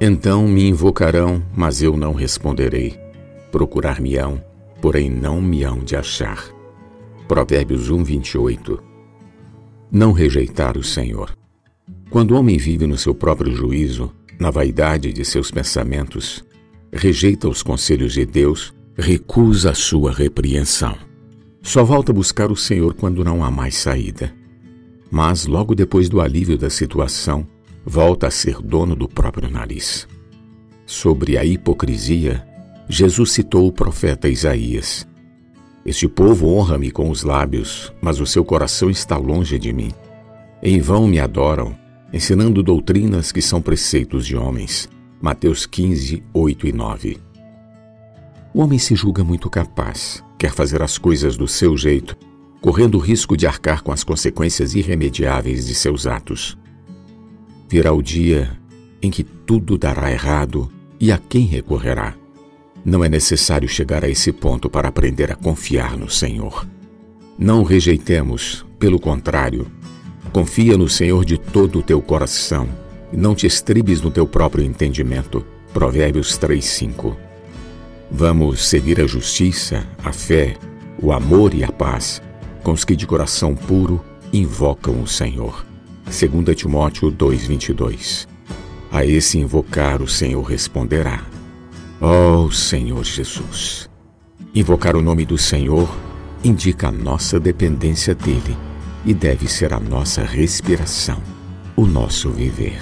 Então me invocarão, mas eu não responderei. Procurar-me-ão, porém não me hão de achar. Provérbios 1, 28. Não rejeitar o Senhor. Quando o homem vive no seu próprio juízo, na vaidade de seus pensamentos, rejeita os conselhos de Deus, recusa a sua repreensão. Só volta a buscar o Senhor quando não há mais saída. Mas, logo depois do alívio da situação, volta a ser dono do próprio nariz. Sobre a hipocrisia, Jesus citou o profeta Isaías. Este povo honra-me com os lábios, mas o seu coração está longe de mim. Em vão me adoram, ensinando doutrinas que são preceitos de homens. Mateus 15, 8 e 9. O homem se julga muito capaz, quer fazer as coisas do seu jeito, correndo o risco de arcar com as consequências irremediáveis de seus atos. Virá o dia em que tudo dará errado e a quem recorrerá? Não é necessário chegar a esse ponto para aprender a confiar no Senhor. Não o rejeitemos, pelo contrário, Confia no Senhor de todo o teu coração e não te estribes no teu próprio entendimento. Provérbios 3:5. Vamos seguir a justiça, a fé, o amor e a paz com os que de coração puro invocam o Senhor. 2 Timóteo 2:22. A esse invocar o Senhor responderá: Ó oh, Senhor Jesus. Invocar o nome do Senhor indica a nossa dependência dele e deve ser a nossa respiração, o nosso viver.